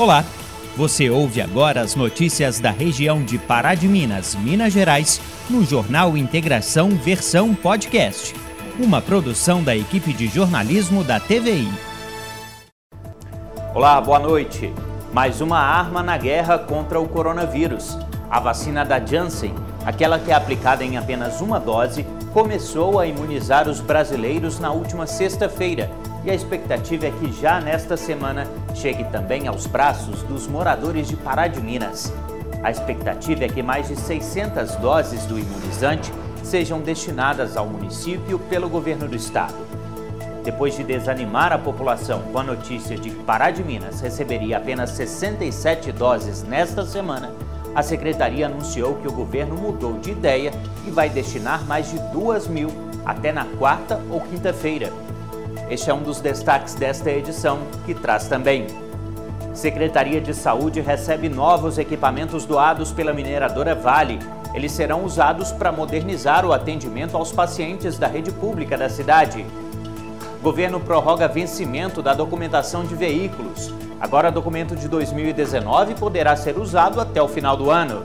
Olá, você ouve agora as notícias da região de Pará de Minas, Minas Gerais, no Jornal Integração Versão Podcast, uma produção da equipe de jornalismo da TVI. Olá, boa noite. Mais uma arma na guerra contra o coronavírus. A vacina da Janssen, aquela que é aplicada em apenas uma dose, começou a imunizar os brasileiros na última sexta-feira e a expectativa é que já nesta semana chegue também aos braços dos moradores de Pará de Minas. A expectativa é que mais de 600 doses do imunizante sejam destinadas ao município pelo governo do estado. Depois de desanimar a população com a notícia de que Pará de Minas receberia apenas 67 doses nesta semana, a secretaria anunciou que o governo mudou de ideia e vai destinar mais de 2 mil até na quarta ou quinta-feira. Este é um dos destaques desta edição, que traz também. Secretaria de Saúde recebe novos equipamentos doados pela mineradora Vale. Eles serão usados para modernizar o atendimento aos pacientes da rede pública da cidade. Governo prorroga vencimento da documentação de veículos. Agora, documento de 2019 poderá ser usado até o final do ano.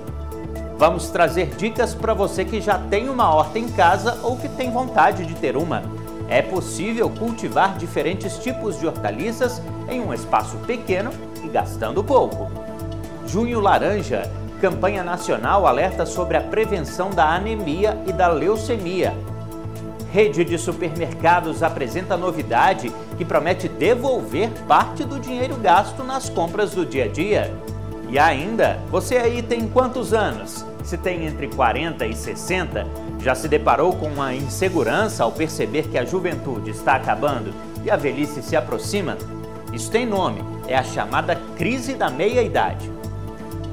Vamos trazer dicas para você que já tem uma horta em casa ou que tem vontade de ter uma. É possível cultivar diferentes tipos de hortaliças em um espaço pequeno e gastando pouco. Junho Laranja, campanha nacional alerta sobre a prevenção da anemia e da leucemia. Rede de supermercados apresenta novidade que promete devolver parte do dinheiro gasto nas compras do dia a dia. E ainda, você aí tem quantos anos? Se tem entre 40 e 60, já se deparou com uma insegurança ao perceber que a juventude está acabando e a velhice se aproxima? Isso tem nome, é a chamada crise da meia-idade.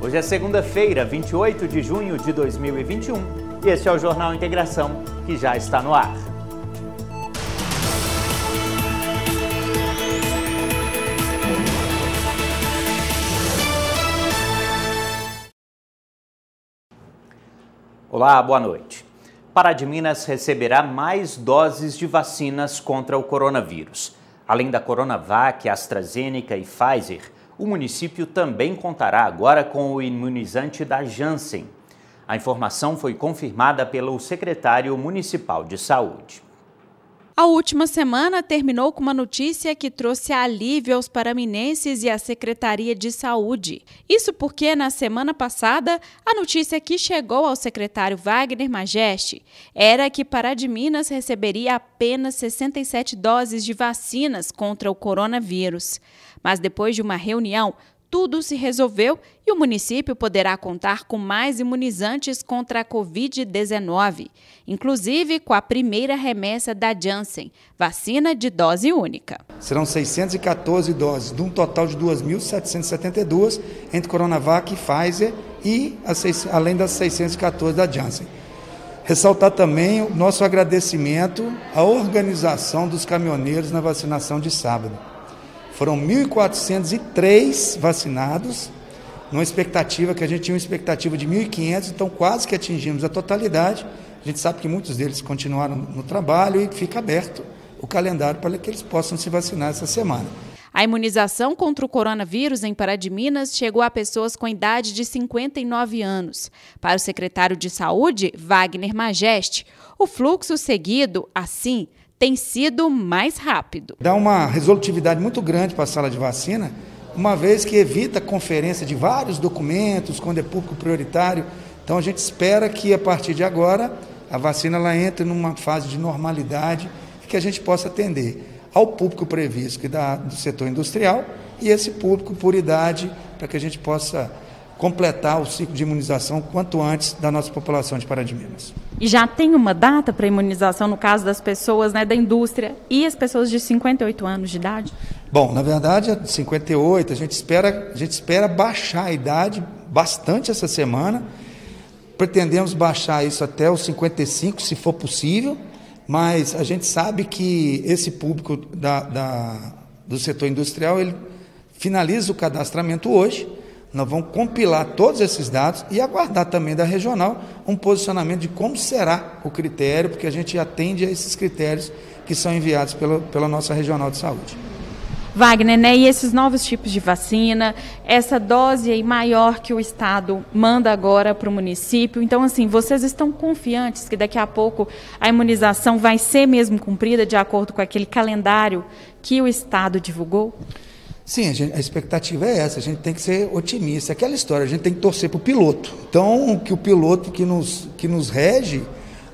Hoje é segunda-feira, 28 de junho de 2021, e este é o Jornal Integração, que já está no ar. Olá, boa noite. De Minas receberá mais doses de vacinas contra o coronavírus. Além da Coronavac, AstraZeneca e Pfizer, o município também contará agora com o imunizante da Janssen. A informação foi confirmada pelo secretário municipal de saúde. A última semana terminou com uma notícia que trouxe alívio aos paraminenses e à Secretaria de Saúde. Isso porque, na semana passada, a notícia que chegou ao secretário Wagner Majeste era que Pará de Minas receberia apenas 67 doses de vacinas contra o coronavírus. Mas depois de uma reunião, tudo se resolveu e o município poderá contar com mais imunizantes contra a Covid-19, inclusive com a primeira remessa da Janssen, vacina de dose única. Serão 614 doses, de um total de 2.772 entre Coronavac e Pfizer e além das 614 da Janssen. Ressaltar também o nosso agradecimento à organização dos caminhoneiros na vacinação de sábado foram 1.403 vacinados, numa expectativa que a gente tinha uma expectativa de 1.500, então quase que atingimos a totalidade. A gente sabe que muitos deles continuaram no trabalho e fica aberto o calendário para que eles possam se vacinar essa semana. A imunização contra o coronavírus em Pará de Minas chegou a pessoas com idade de 59 anos. Para o secretário de Saúde, Wagner Majeste, o fluxo seguido, assim, tem sido mais rápido. Dá uma resolutividade muito grande para a sala de vacina, uma vez que evita a conferência de vários documentos, quando é público prioritário. Então a gente espera que a partir de agora a vacina ela entre numa fase de normalidade e que a gente possa atender ao público previsto que dá do setor industrial e esse público por idade para que a gente possa completar o ciclo de imunização quanto antes da nossa população de Pará de Minas. E já tem uma data para imunização no caso das pessoas né, da indústria e as pessoas de 58 anos de idade? Bom, na verdade, a 58, a gente espera, a gente espera baixar a idade bastante essa semana. Pretendemos baixar isso até os 55, se for possível, mas a gente sabe que esse público da, da, do setor industrial ele finaliza o cadastramento hoje nós vamos compilar todos esses dados e aguardar também da regional um posicionamento de como será o critério, porque a gente atende a esses critérios que são enviados pela, pela nossa regional de saúde. Wagner, né? E esses novos tipos de vacina, essa dose aí maior que o Estado manda agora para o município. Então, assim, vocês estão confiantes que daqui a pouco a imunização vai ser mesmo cumprida de acordo com aquele calendário que o Estado divulgou? Sim, a, gente, a, expectativa é essa, a gente tem que ser otimista. Aquela história, a gente tem que torcer para o piloto. Então, que o piloto que nos, que nos rege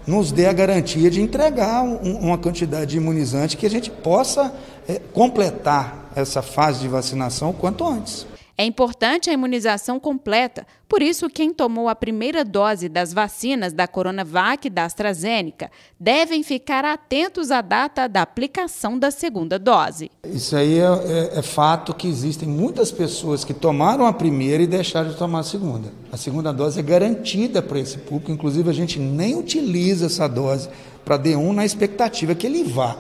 nos dê a garantia de entregar um, uma quantidade de imunizante que a gente possa é, completar essa fase de vacinação o quanto antes. É importante a imunização completa, por isso, quem tomou a primeira dose das vacinas da Coronavac e da AstraZeneca devem ficar atentos à data da aplicação da segunda dose. Isso aí é, é, é fato que existem muitas pessoas que tomaram a primeira e deixaram de tomar a segunda. A segunda dose é garantida para esse público, inclusive a gente nem utiliza essa dose para D1 na expectativa que ele vá.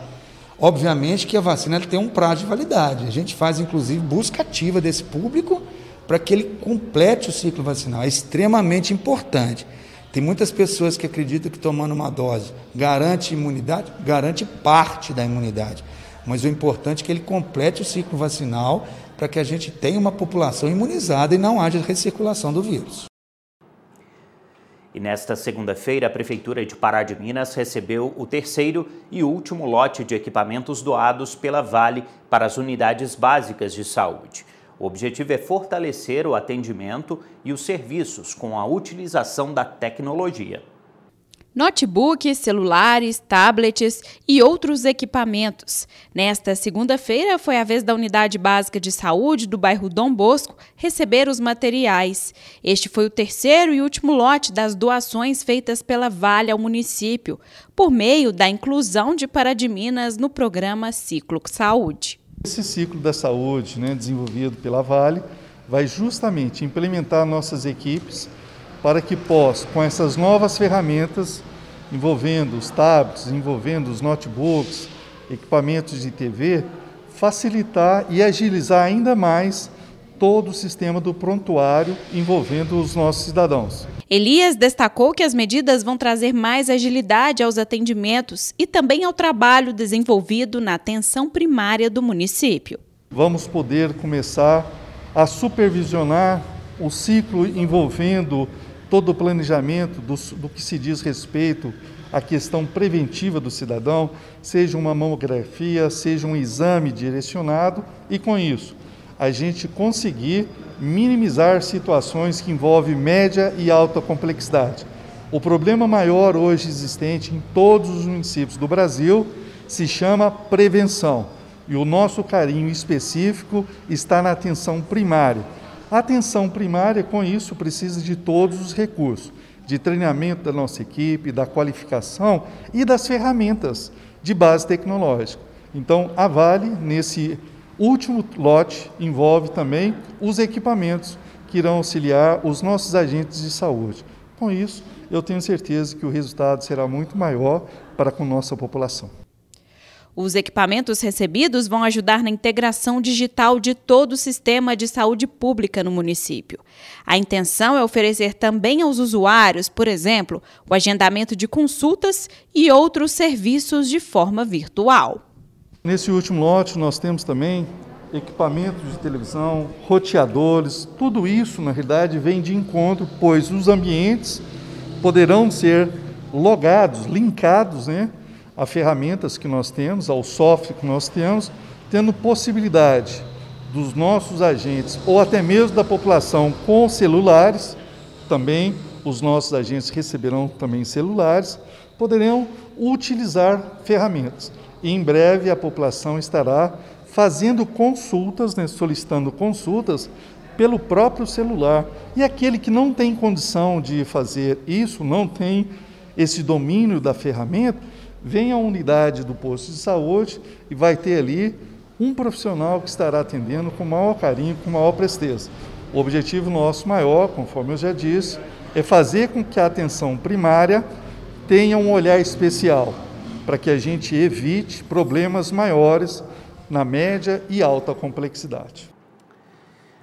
Obviamente que a vacina tem um prazo de validade. A gente faz, inclusive, busca ativa desse público para que ele complete o ciclo vacinal. É extremamente importante. Tem muitas pessoas que acreditam que tomando uma dose garante imunidade, garante parte da imunidade. Mas o importante é que ele complete o ciclo vacinal para que a gente tenha uma população imunizada e não haja recirculação do vírus. E nesta segunda-feira, a Prefeitura de Pará de Minas recebeu o terceiro e último lote de equipamentos doados pela Vale para as unidades básicas de saúde. O objetivo é fortalecer o atendimento e os serviços com a utilização da tecnologia notebooks, celulares, tablets e outros equipamentos. Nesta segunda-feira foi a vez da Unidade Básica de Saúde do bairro Dom Bosco receber os materiais. Este foi o terceiro e último lote das doações feitas pela Vale ao município, por meio da inclusão de Minas no programa Ciclo Saúde. Esse ciclo da saúde, né, desenvolvido pela Vale, vai justamente implementar nossas equipes para que possa, com essas novas ferramentas, envolvendo os tablets, envolvendo os notebooks, equipamentos de TV, facilitar e agilizar ainda mais todo o sistema do prontuário envolvendo os nossos cidadãos. Elias destacou que as medidas vão trazer mais agilidade aos atendimentos e também ao trabalho desenvolvido na atenção primária do município. Vamos poder começar a supervisionar o ciclo envolvendo todo o planejamento do, do que se diz respeito à questão preventiva do cidadão, seja uma mamografia, seja um exame direcionado, e com isso a gente conseguir minimizar situações que envolvem média e alta complexidade. O problema maior hoje existente em todos os municípios do Brasil se chama prevenção. E o nosso carinho específico está na atenção primária a atenção primária, com isso, precisa de todos os recursos, de treinamento da nossa equipe, da qualificação e das ferramentas de base tecnológica. Então, a Vale, nesse último lote, envolve também os equipamentos que irão auxiliar os nossos agentes de saúde. Com isso, eu tenho certeza que o resultado será muito maior para com nossa população. Os equipamentos recebidos vão ajudar na integração digital de todo o sistema de saúde pública no município. A intenção é oferecer também aos usuários, por exemplo, o agendamento de consultas e outros serviços de forma virtual. Nesse último lote, nós temos também equipamentos de televisão, roteadores, tudo isso, na realidade, vem de encontro, pois os ambientes poderão ser logados, linkados, né? A ferramentas que nós temos, ao software que nós temos, tendo possibilidade dos nossos agentes ou até mesmo da população com celulares, também os nossos agentes receberão também celulares, poderão utilizar ferramentas. E em breve a população estará fazendo consultas, né, solicitando consultas pelo próprio celular. E aquele que não tem condição de fazer isso, não tem esse domínio da ferramenta, vem à unidade do posto de saúde e vai ter ali um profissional que estará atendendo com maior carinho, com maior presteza. O objetivo nosso maior, conforme eu já disse, é fazer com que a atenção primária tenha um olhar especial, para que a gente evite problemas maiores na média e alta complexidade.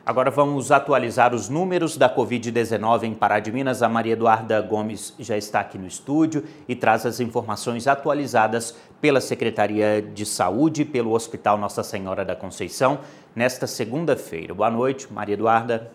Agora vamos atualizar os números da Covid-19 em Pará de Minas. A Maria Eduarda Gomes já está aqui no estúdio e traz as informações atualizadas pela Secretaria de Saúde e pelo Hospital Nossa Senhora da Conceição nesta segunda-feira. Boa noite, Maria Eduarda.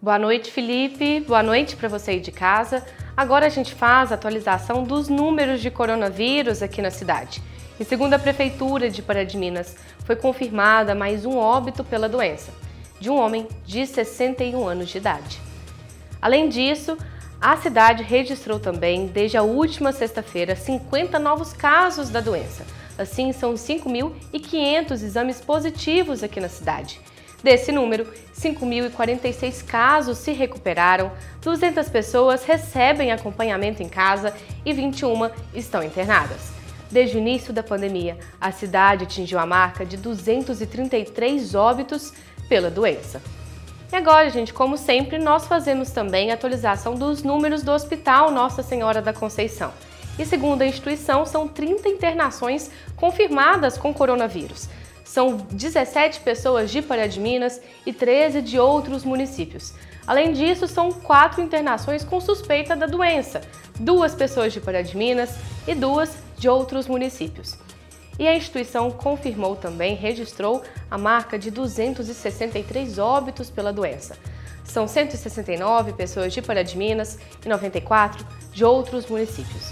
Boa noite, Felipe. Boa noite para você aí de casa. Agora a gente faz a atualização dos números de coronavírus aqui na cidade. E segundo a Prefeitura de Pará de Minas, foi confirmada mais um óbito pela doença, de um homem de 61 anos de idade. Além disso, a cidade registrou também, desde a última sexta-feira, 50 novos casos da doença. Assim, são 5.500 exames positivos aqui na cidade. Desse número, 5.046 casos se recuperaram, 200 pessoas recebem acompanhamento em casa e 21 estão internadas. Desde o início da pandemia, a cidade atingiu a marca de 233 óbitos pela doença. E agora, gente, como sempre, nós fazemos também a atualização dos números do Hospital Nossa Senhora da Conceição. E segundo a instituição, são 30 internações confirmadas com coronavírus. São 17 pessoas de Pará de Minas e 13 de outros municípios. Além disso, são quatro internações com suspeita da doença, duas pessoas de Pará de Minas e duas de outros municípios. E a instituição confirmou também, registrou a marca de 263 óbitos pela doença. São 169 pessoas de Pará de Minas e 94 de outros municípios.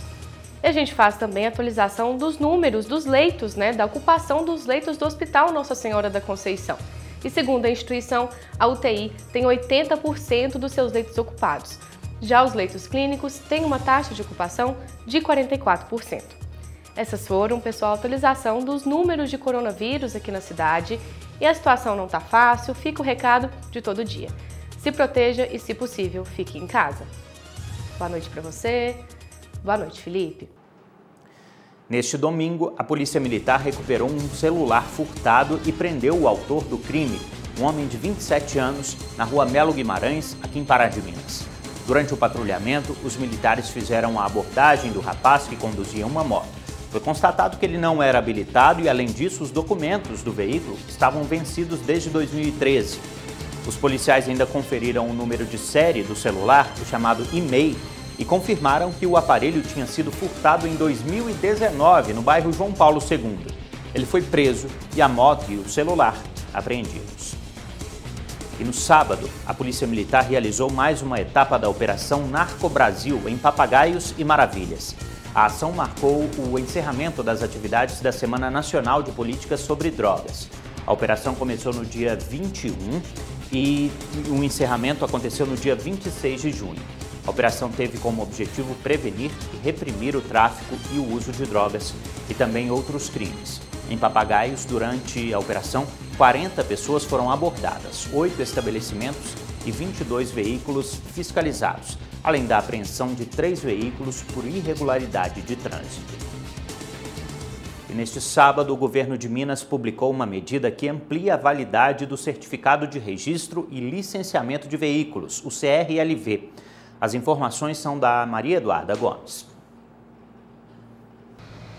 E a gente faz também atualização dos números dos leitos, né, da ocupação dos leitos do Hospital Nossa Senhora da Conceição. E segundo a instituição, a UTI tem 80% dos seus leitos ocupados. Já os leitos clínicos têm uma taxa de ocupação de 44%. Essas foram, pessoal, a atualização dos números de coronavírus aqui na cidade. E a situação não está fácil, fica o recado de todo dia. Se proteja e, se possível, fique em casa. Boa noite para você. Boa noite, Felipe. Neste domingo, a Polícia Militar recuperou um celular furtado e prendeu o autor do crime, um homem de 27 anos, na rua Melo Guimarães, aqui em Pará de Minas. Durante o patrulhamento, os militares fizeram a abordagem do rapaz que conduzia uma moto. Foi constatado que ele não era habilitado e, além disso, os documentos do veículo estavam vencidos desde 2013. Os policiais ainda conferiram o número de série do celular, o chamado e-mail, e confirmaram que o aparelho tinha sido furtado em 2019 no bairro João Paulo II. Ele foi preso e a moto e o celular apreendidos. E no sábado, a Polícia Militar realizou mais uma etapa da Operação Narco Brasil em Papagaios e Maravilhas. A ação marcou o encerramento das atividades da Semana Nacional de Políticas sobre Drogas. A operação começou no dia 21 e o encerramento aconteceu no dia 26 de junho. A operação teve como objetivo prevenir e reprimir o tráfico e o uso de drogas e também outros crimes. Em Papagaios, durante a operação, 40 pessoas foram abordadas, oito estabelecimentos e 22 veículos fiscalizados além da apreensão de três veículos por irregularidade de trânsito. E neste sábado, o governo de Minas publicou uma medida que amplia a validade do Certificado de Registro e Licenciamento de Veículos, o CRLV. As informações são da Maria Eduarda Gomes.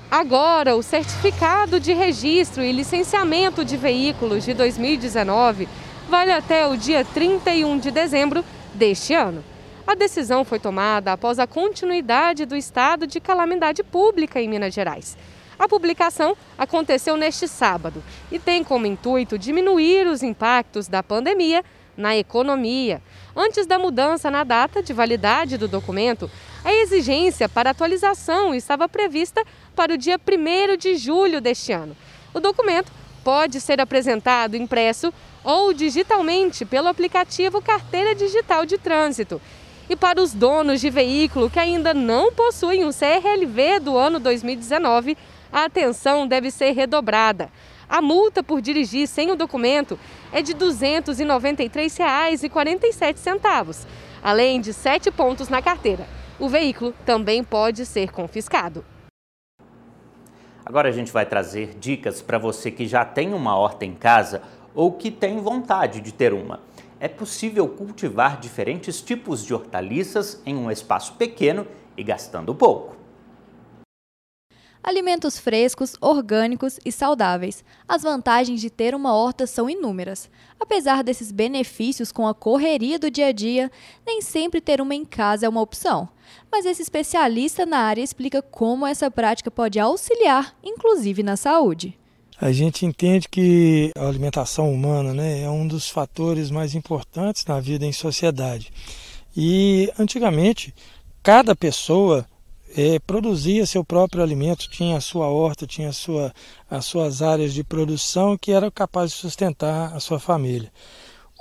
Agora, o Certificado de Registro e Licenciamento de Veículos de 2019 vale até o dia 31 de dezembro deste ano. A decisão foi tomada após a continuidade do estado de calamidade pública em Minas Gerais. A publicação aconteceu neste sábado e tem como intuito diminuir os impactos da pandemia na economia. Antes da mudança na data de validade do documento, a exigência para atualização estava prevista para o dia 1 de julho deste ano. O documento pode ser apresentado impresso ou digitalmente pelo aplicativo Carteira Digital de Trânsito e para os donos de veículo que ainda não possuem o CRLV do ano 2019, a atenção deve ser redobrada. A multa por dirigir sem o documento é de R$ 293,47, além de sete pontos na carteira. O veículo também pode ser confiscado. Agora a gente vai trazer dicas para você que já tem uma horta em casa ou que tem vontade de ter uma é possível cultivar diferentes tipos de hortaliças em um espaço pequeno e gastando pouco. Alimentos frescos, orgânicos e saudáveis. As vantagens de ter uma horta são inúmeras. Apesar desses benefícios com a correria do dia a dia, nem sempre ter uma em casa é uma opção. Mas esse especialista na área explica como essa prática pode auxiliar, inclusive na saúde. A gente entende que a alimentação humana né, é um dos fatores mais importantes na vida em sociedade. E antigamente, cada pessoa é, produzia seu próprio alimento, tinha a sua horta, tinha a sua, as suas áreas de produção que era capaz de sustentar a sua família.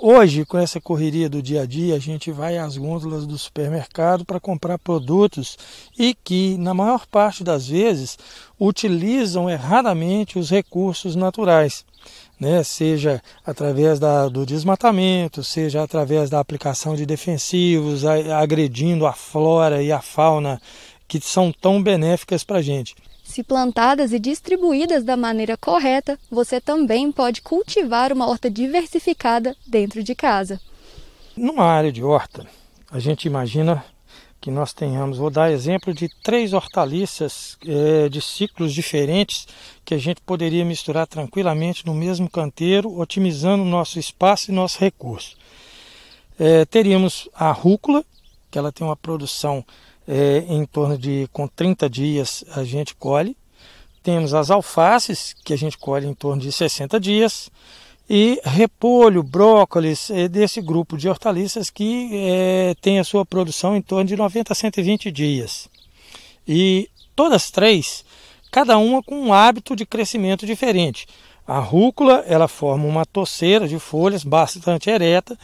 Hoje, com essa correria do dia a dia, a gente vai às gôndolas do supermercado para comprar produtos e que, na maior parte das vezes, utilizam erradamente os recursos naturais. Né, seja através da, do desmatamento, seja através da aplicação de defensivos, agredindo a flora e a fauna que são tão benéficas para a gente. Se plantadas e distribuídas da maneira correta, você também pode cultivar uma horta diversificada dentro de casa. Numa área de horta, a gente imagina que nós tenhamos, vou dar exemplo de três hortaliças é, de ciclos diferentes que a gente poderia misturar tranquilamente no mesmo canteiro, otimizando nosso espaço e nosso recurso. É, teríamos a rúcula, que ela tem uma produção é, em torno de com 30 dias a gente colhe. Temos as alfaces, que a gente colhe em torno de 60 dias. E repolho, brócolis, é desse grupo de hortaliças que é, tem a sua produção em torno de 90 a 120 dias. E todas três, cada uma com um hábito de crescimento diferente. A rúcula, ela forma uma toceira de folhas bastante ereta,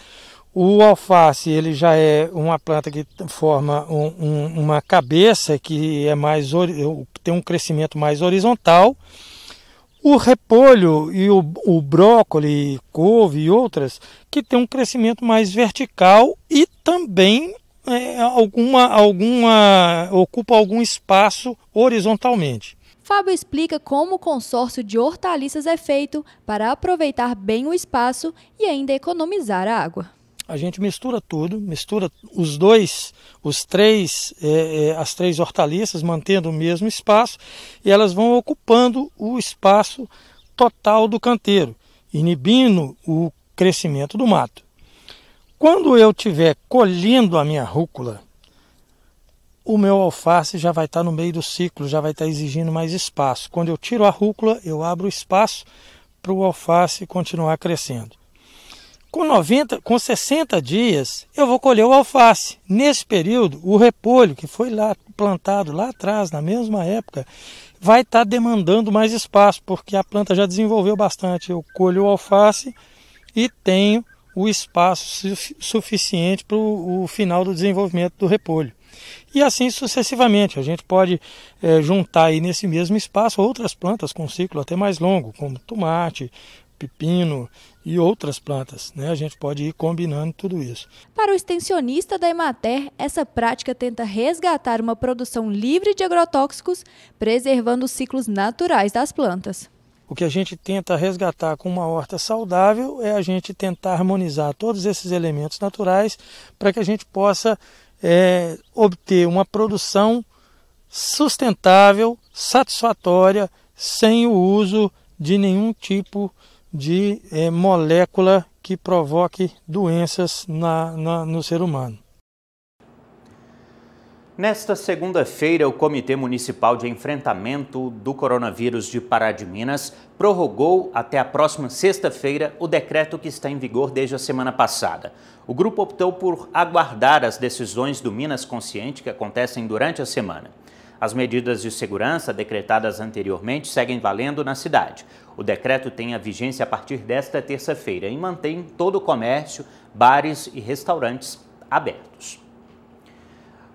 o alface ele já é uma planta que forma um, um, uma cabeça que é mais tem um crescimento mais horizontal. O repolho e o, o brócolis, couve e outras que tem um crescimento mais vertical e também é, alguma, alguma ocupa algum espaço horizontalmente. Fábio explica como o consórcio de hortaliças é feito para aproveitar bem o espaço e ainda economizar água a gente mistura tudo, mistura os dois, os três, é, é, as três hortaliças, mantendo o mesmo espaço, e elas vão ocupando o espaço total do canteiro, inibindo o crescimento do mato. Quando eu estiver colhendo a minha rúcula, o meu alface já vai estar no meio do ciclo, já vai estar exigindo mais espaço. Quando eu tiro a rúcula, eu abro espaço para o alface continuar crescendo. Com 90, com 60 dias, eu vou colher o alface. Nesse período, o repolho que foi lá plantado lá atrás, na mesma época, vai estar tá demandando mais espaço, porque a planta já desenvolveu bastante. Eu colho o alface e tenho o espaço suficiente para o final do desenvolvimento do repolho. E assim sucessivamente, a gente pode é, juntar aí nesse mesmo espaço outras plantas com ciclo até mais longo, como tomate, pepino e outras plantas. Né? A gente pode ir combinando tudo isso. Para o extensionista da Emater, essa prática tenta resgatar uma produção livre de agrotóxicos, preservando os ciclos naturais das plantas. O que a gente tenta resgatar com uma horta saudável é a gente tentar harmonizar todos esses elementos naturais para que a gente possa é, obter uma produção sustentável, satisfatória, sem o uso de nenhum tipo de de é, molécula que provoque doenças na, na, no ser humano. Nesta segunda-feira, o Comitê Municipal de Enfrentamento do Coronavírus de Pará de Minas prorrogou até a próxima sexta-feira o decreto que está em vigor desde a semana passada. O grupo optou por aguardar as decisões do Minas Consciente que acontecem durante a semana. As medidas de segurança decretadas anteriormente seguem valendo na cidade. O decreto tem a vigência a partir desta terça-feira e mantém todo o comércio, bares e restaurantes abertos.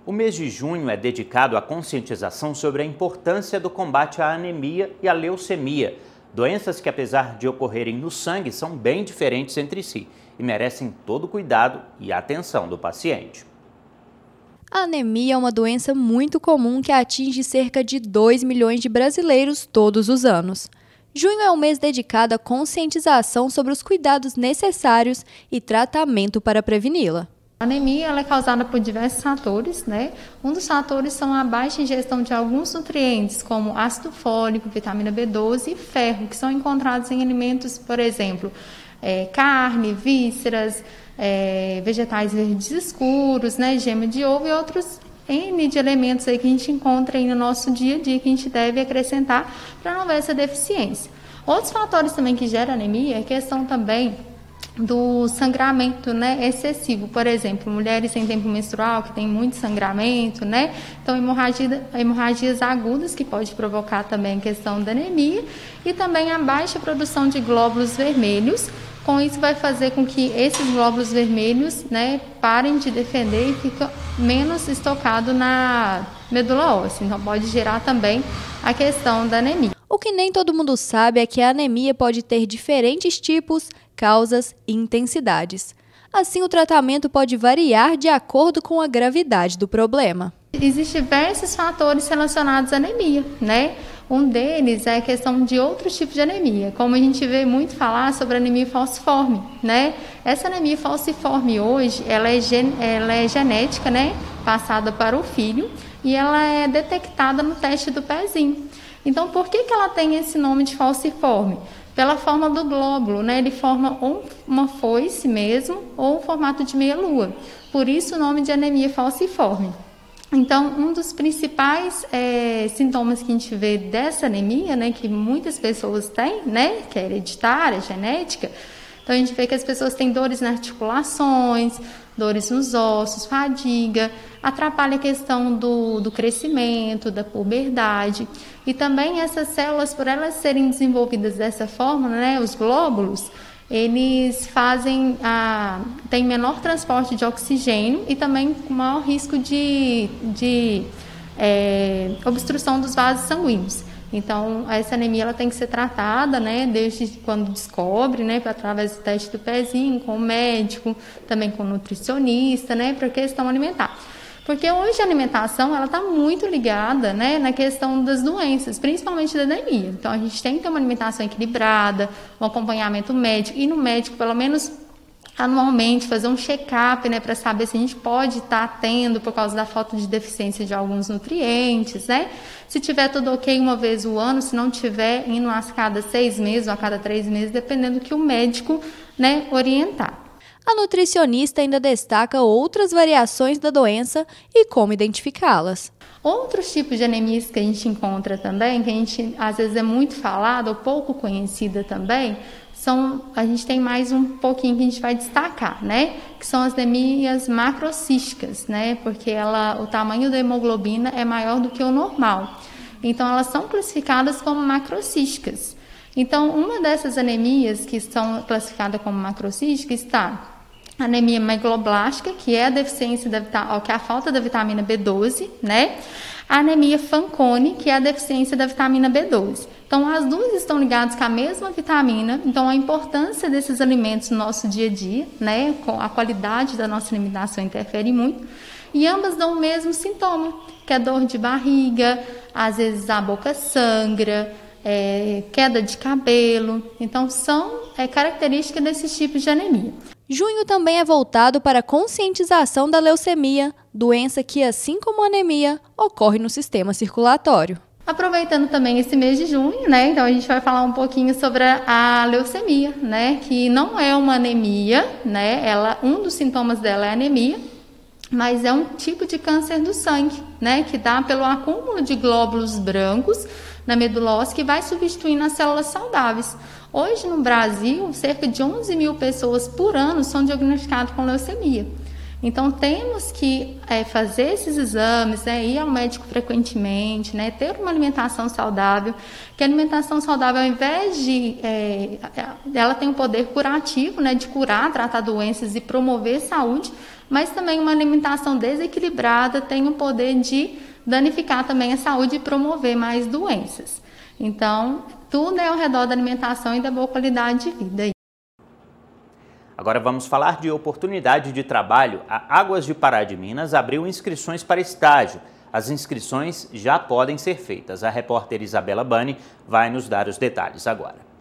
O mês de junho é dedicado à conscientização sobre a importância do combate à anemia e à leucemia, doenças que, apesar de ocorrerem no sangue, são bem diferentes entre si e merecem todo o cuidado e atenção do paciente. A anemia é uma doença muito comum que atinge cerca de 2 milhões de brasileiros todos os anos. Junho é um mês dedicado à conscientização sobre os cuidados necessários e tratamento para preveni-la. A anemia é causada por diversos fatores, né? Um dos fatores são a baixa ingestão de alguns nutrientes, como ácido fólico, vitamina B12 e ferro, que são encontrados em alimentos, por exemplo, é, carne, vísceras, é, vegetais verdes escuros, né? Gema de ovo e outros N de elementos aí que a gente encontra aí no nosso dia a dia que a gente deve acrescentar para não haver essa deficiência. Outros fatores também que geram anemia é questão também do sangramento né, excessivo. Por exemplo, mulheres em tempo menstrual que tem muito sangramento, né? Então, hemorragia, hemorragias agudas que pode provocar também a questão da anemia e também a baixa produção de glóbulos vermelhos. Com isso vai fazer com que esses glóbulos vermelhos, né, parem de defender e fiquem menos estocado na medula óssea. Então pode gerar também a questão da anemia. O que nem todo mundo sabe é que a anemia pode ter diferentes tipos, causas e intensidades. Assim, o tratamento pode variar de acordo com a gravidade do problema. Existem diversos fatores relacionados à anemia, né? Um deles é a questão de outros tipos de anemia, como a gente vê muito falar sobre anemia falciforme, né? Essa anemia falciforme hoje, ela é, gen ela é genética, né? Passada para o filho e ela é detectada no teste do pezinho. Então, por que, que ela tem esse nome de falciforme? Pela forma do glóbulo, né? Ele forma ou uma foice mesmo ou um formato de meia-lua. Por isso o nome de anemia falciforme. Então, um dos principais é, sintomas que a gente vê dessa anemia, né, que muitas pessoas têm, né, que é hereditária, genética, então a gente vê que as pessoas têm dores nas articulações, dores nos ossos, fadiga, atrapalha a questão do, do crescimento, da puberdade. E também essas células, por elas serem desenvolvidas dessa forma, né, os glóbulos, eles fazem a, tem menor transporte de oxigênio e também maior risco de, de é, obstrução dos vasos sanguíneos. Então, essa anemia ela tem que ser tratada, né, desde quando descobre, né, através do teste do pezinho, com o médico, também com o nutricionista, né, para questão alimentar. Porque hoje a alimentação ela está muito ligada né, na questão das doenças, principalmente da anemia. Então a gente tem que ter uma alimentação equilibrada, um acompanhamento médico, e no médico pelo menos anualmente fazer um check-up né, para saber se a gente pode estar tá tendo por causa da falta de deficiência de alguns nutrientes, né? Se tiver tudo ok uma vez o ano, se não tiver, indo a cada seis meses ou a cada três meses, dependendo do que o médico né, orientar. A nutricionista ainda destaca outras variações da doença e como identificá-las. Outros tipos de anemias que a gente encontra também, que a gente às vezes é muito falada ou pouco conhecida também, são a gente tem mais um pouquinho que a gente vai destacar, né? Que são as anemias macrocísticas, né? Porque ela, o tamanho da hemoglobina é maior do que o normal. Então elas são classificadas como macrocísticas. Então, uma dessas anemias que são classificadas como macrocística está anemia megaloblástica, que é a deficiência da que é a falta da vitamina B12, né? A anemia Fanconi, que é a deficiência da vitamina B12. Então, as duas estão ligadas com a mesma vitamina, então a importância desses alimentos no nosso dia a dia, né, a qualidade da nossa alimentação interfere muito, e ambas dão o mesmo sintoma, que é dor de barriga, às vezes a boca sangra, é, queda de cabelo. Então, são é, características desses tipos de anemia. Junho também é voltado para a conscientização da leucemia, doença que, assim como a anemia, ocorre no sistema circulatório. Aproveitando também esse mês de junho, né? Então a gente vai falar um pouquinho sobre a leucemia, né? Que não é uma anemia, né? Ela, um dos sintomas dela é anemia, mas é um tipo de câncer do sangue, né? Que dá pelo acúmulo de glóbulos brancos na medula óssea que vai substituindo as células saudáveis. Hoje no Brasil, cerca de 11 mil pessoas por ano são diagnosticadas com leucemia. Então temos que é, fazer esses exames, né, ir ao médico frequentemente, né, ter uma alimentação saudável. Que a alimentação saudável, ao invés de, é, ela tem o um poder curativo, né, de curar, tratar doenças e promover saúde, mas também uma alimentação desequilibrada tem o poder de danificar também a saúde e promover mais doenças. Então, tudo é ao redor da alimentação e da boa qualidade de vida. Agora vamos falar de oportunidade de trabalho. A Águas de Pará de Minas abriu inscrições para estágio. As inscrições já podem ser feitas. A repórter Isabela Bani vai nos dar os detalhes agora.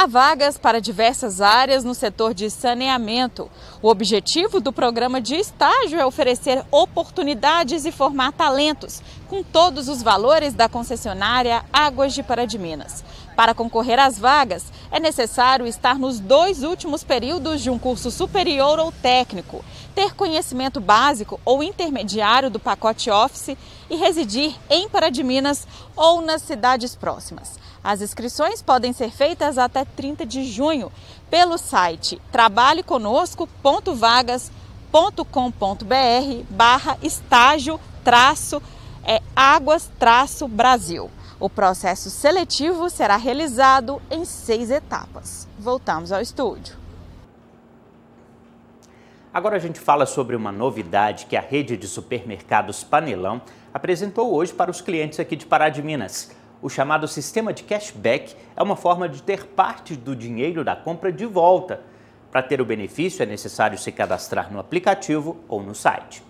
Há vagas para diversas áreas no setor de saneamento. O objetivo do programa de estágio é oferecer oportunidades e formar talentos, com todos os valores da concessionária Águas de Pará de Minas. Para concorrer às vagas, é necessário estar nos dois últimos períodos de um curso superior ou técnico, ter conhecimento básico ou intermediário do pacote Office e residir em Pará de Minas ou nas cidades próximas. As inscrições podem ser feitas até 30 de junho pelo site trabalheconosco.vagas.com.br barra estágio traço é, águas traço Brasil. O processo seletivo será realizado em seis etapas. Voltamos ao estúdio. Agora a gente fala sobre uma novidade que a rede de supermercados Panelão apresentou hoje para os clientes aqui de Pará de Minas. O chamado sistema de cashback é uma forma de ter parte do dinheiro da compra de volta. Para ter o benefício, é necessário se cadastrar no aplicativo ou no site.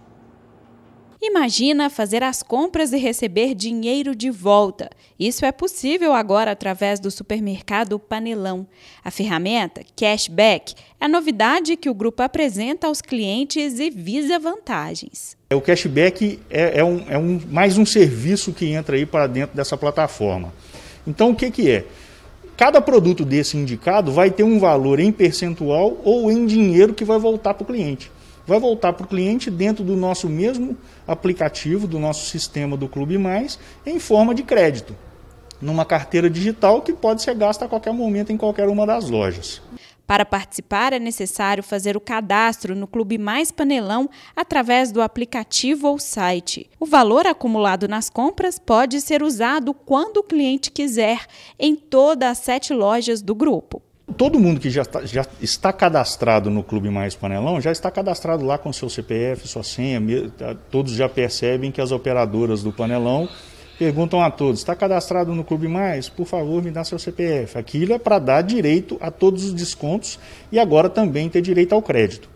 Imagina fazer as compras e receber dinheiro de volta. Isso é possível agora através do supermercado Panelão. A ferramenta Cashback é a novidade que o grupo apresenta aos clientes e visa vantagens. É, o cashback é, é, um, é um, mais um serviço que entra aí para dentro dessa plataforma. Então, o que, que é? Cada produto desse indicado vai ter um valor em percentual ou em dinheiro que vai voltar para o cliente vai voltar para o cliente dentro do nosso mesmo aplicativo, do nosso sistema do Clube Mais, em forma de crédito, numa carteira digital que pode ser gasta a qualquer momento em qualquer uma das lojas. Para participar, é necessário fazer o cadastro no Clube Mais Panelão através do aplicativo ou site. O valor acumulado nas compras pode ser usado quando o cliente quiser, em todas as sete lojas do grupo todo mundo que já está, já está cadastrado no Clube Mais Panelão já está cadastrado lá com seu CPF, sua senha. Tá, todos já percebem que as operadoras do Panelão perguntam a todos: está cadastrado no Clube Mais? Por favor, me dá seu CPF. Aquilo é para dar direito a todos os descontos e agora também ter direito ao crédito.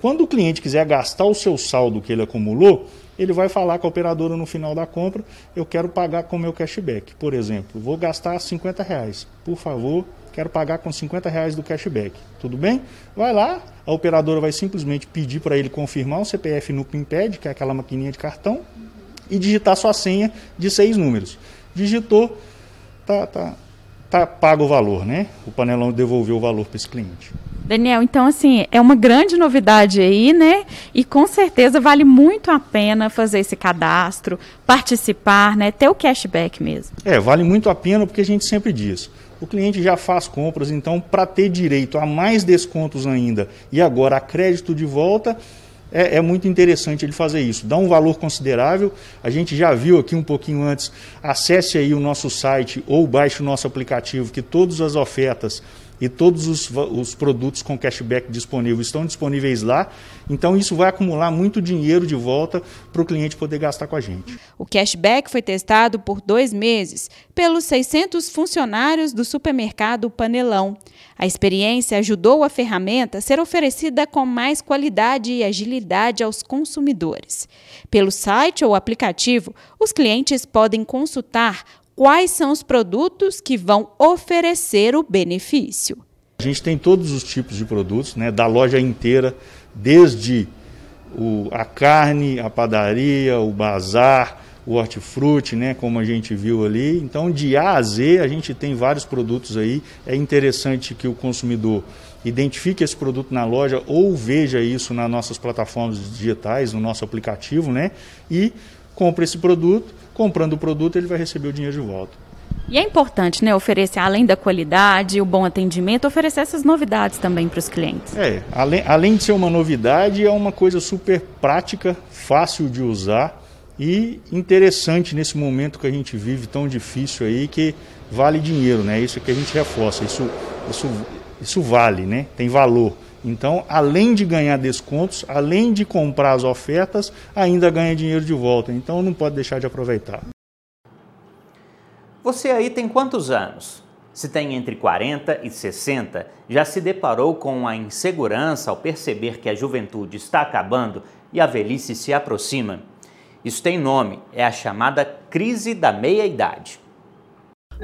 Quando o cliente quiser gastar o seu saldo que ele acumulou, ele vai falar com a operadora no final da compra: eu quero pagar com meu cashback. Por exemplo, vou gastar 50 reais. Por favor, quero pagar com 50 reais do cashback. Tudo bem? Vai lá, a operadora vai simplesmente pedir para ele confirmar o CPF no PINPAD, que é aquela maquininha de cartão, e digitar sua senha de seis números. Digitou, tá, tá, tá pago o valor, né? O panelão devolveu o valor para esse cliente. Daniel, então assim, é uma grande novidade aí, né? E com certeza vale muito a pena fazer esse cadastro, participar, né? Ter o cashback mesmo. É, vale muito a pena porque a gente sempre diz o cliente já faz compras, então para ter direito a mais descontos ainda e agora a crédito de volta, é, é, muito interessante ele fazer isso. Dá um valor considerável. A gente já viu aqui um pouquinho antes. Acesse aí o nosso site ou baixe o nosso aplicativo, que todas as ofertas e todos os, os produtos com cashback disponível estão disponíveis lá. Então isso vai acumular muito dinheiro de volta para o cliente poder gastar com a gente. O cashback foi testado por dois meses pelos 600 funcionários do supermercado Panelão. A experiência ajudou a ferramenta a ser oferecida com mais qualidade e agilidade aos consumidores. Pelo site ou aplicativo, os clientes podem consultar quais são os produtos que vão oferecer o benefício. A gente tem todos os tipos de produtos, né, da loja inteira, desde o, a carne, a padaria, o bazar, o hortifruti, né, como a gente viu ali. Então, de A a Z, a gente tem vários produtos aí. É interessante que o consumidor identifique esse produto na loja ou veja isso nas nossas plataformas digitais, no nosso aplicativo, né, e compre esse produto comprando o produto, ele vai receber o dinheiro de volta. E é importante, né, oferecer, além da qualidade, o bom atendimento, oferecer essas novidades também para os clientes. É, além, além de ser uma novidade, é uma coisa super prática, fácil de usar e interessante nesse momento que a gente vive tão difícil aí, que vale dinheiro, né? Isso que a gente reforça, isso, isso, isso vale, né? Tem valor. Então, além de ganhar descontos, além de comprar as ofertas, ainda ganha dinheiro de volta. Então, não pode deixar de aproveitar. Você aí tem quantos anos? Se tem entre 40 e 60, já se deparou com a insegurança ao perceber que a juventude está acabando e a velhice se aproxima? Isso tem nome, é a chamada crise da meia-idade.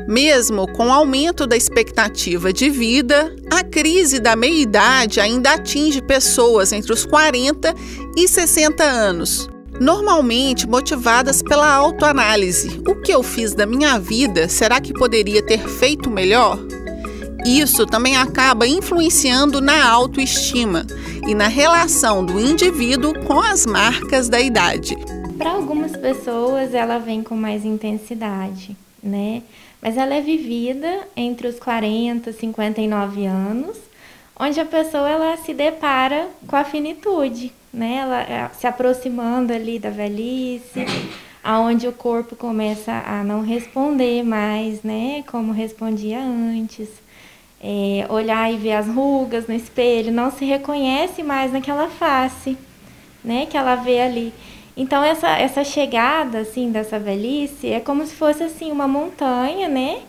Mesmo com o aumento da expectativa de vida, a crise da meia-idade ainda atinge pessoas entre os 40 e 60 anos, normalmente motivadas pela autoanálise. O que eu fiz da minha vida? Será que poderia ter feito melhor? Isso também acaba influenciando na autoestima e na relação do indivíduo com as marcas da idade. Para algumas pessoas, ela vem com mais intensidade, né? Mas ela é vivida entre os 40 e 59 anos, onde a pessoa ela se depara com a finitude, né? Ela é, se aproximando ali da velhice, aonde o corpo começa a não responder mais, né? Como respondia antes é, olhar e ver as rugas no espelho, não se reconhece mais naquela face, né, que ela vê ali. Então essa essa chegada assim dessa velhice é como se fosse assim uma montanha, né?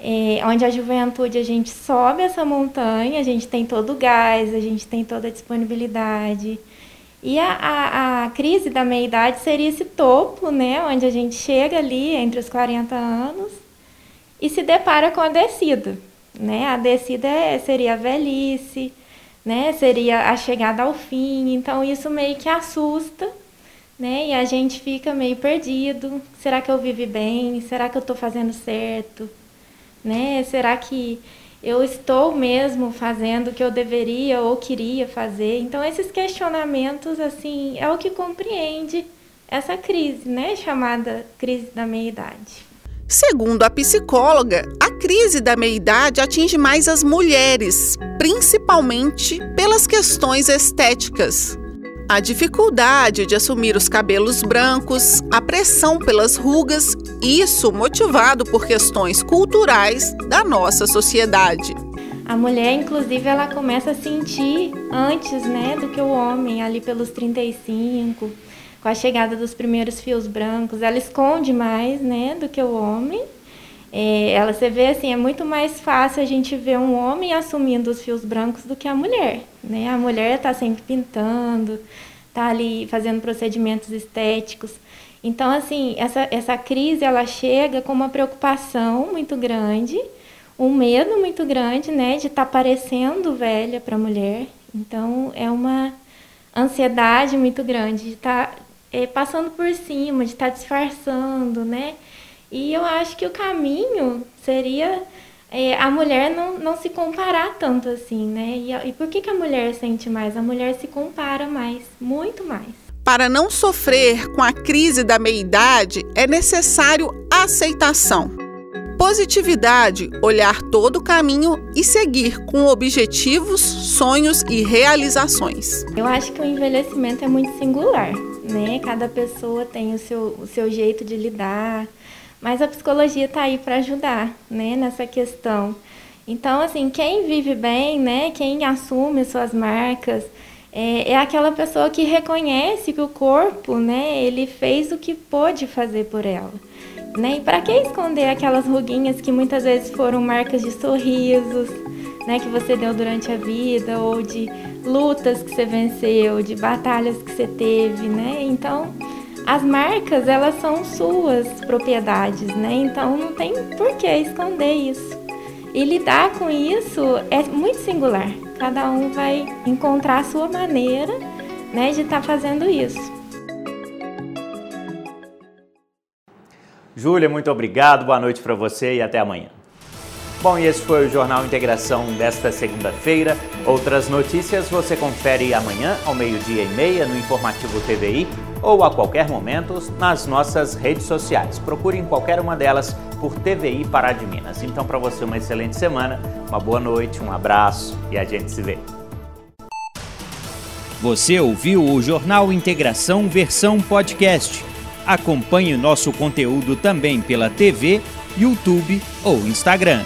É, onde a juventude a gente sobe essa montanha, a gente tem todo o gás, a gente tem toda a disponibilidade. E a, a, a crise da meia-idade seria esse topo, né? Onde a gente chega ali entre os 40 anos e se depara com a descida né? A descida é, seria a velhice, né? Seria a chegada ao fim. Então isso meio que assusta, né? E a gente fica meio perdido. Será que eu vivi bem? Será que eu estou fazendo certo? Né? Será que eu estou mesmo fazendo o que eu deveria ou queria fazer? Então esses questionamentos assim é o que compreende essa crise, né? Chamada crise da meia idade. Segundo a psicóloga, a crise da meia-idade atinge mais as mulheres, principalmente pelas questões estéticas. A dificuldade de assumir os cabelos brancos, a pressão pelas rugas, isso motivado por questões culturais da nossa sociedade. A mulher, inclusive, ela começa a sentir antes, né, do que o homem, ali pelos 35, com a chegada dos primeiros fios brancos, ela esconde mais, né, do que o homem. É, ela você vê assim, é muito mais fácil a gente ver um homem assumindo os fios brancos do que a mulher, né? A mulher está sempre pintando, está ali fazendo procedimentos estéticos. Então, assim, essa, essa crise ela chega com uma preocupação muito grande, um medo muito grande, né, de estar tá parecendo velha para a mulher. Então, é uma ansiedade muito grande de estar tá é, passando por cima, de estar tá disfarçando, né? E eu acho que o caminho seria é, a mulher não, não se comparar tanto assim, né? E, e por que, que a mulher sente mais? A mulher se compara mais, muito mais. Para não sofrer com a crise da meia-idade, é necessário aceitação positividade, olhar todo o caminho e seguir com objetivos, sonhos e realizações. Eu acho que o envelhecimento é muito singular, né? Cada pessoa tem o seu, o seu jeito de lidar, mas a psicologia está aí para ajudar, né, nessa questão. Então, assim, quem vive bem, né, quem assume suas marcas, é, é aquela pessoa que reconhece que o corpo, né, ele fez o que pôde fazer por ela. Né? E para que esconder aquelas ruguinhas que muitas vezes foram marcas de sorrisos, né, que você deu durante a vida, ou de lutas que você venceu, de batalhas que você teve, né? Então, as marcas, elas são suas propriedades, né? Então, não tem por que esconder isso. E lidar com isso é muito singular. Cada um vai encontrar a sua maneira, né, de estar tá fazendo isso. Júlia, muito obrigado, boa noite para você e até amanhã. Bom, e esse foi o Jornal Integração desta segunda-feira. Outras notícias você confere amanhã ao meio-dia e meia no Informativo TVI ou a qualquer momento nas nossas redes sociais. Procure em qualquer uma delas por TVI Pará de Minas. Então, para você, uma excelente semana, uma boa noite, um abraço e a gente se vê. Você ouviu o Jornal Integração versão podcast. Acompanhe nosso conteúdo também pela TV, YouTube ou Instagram.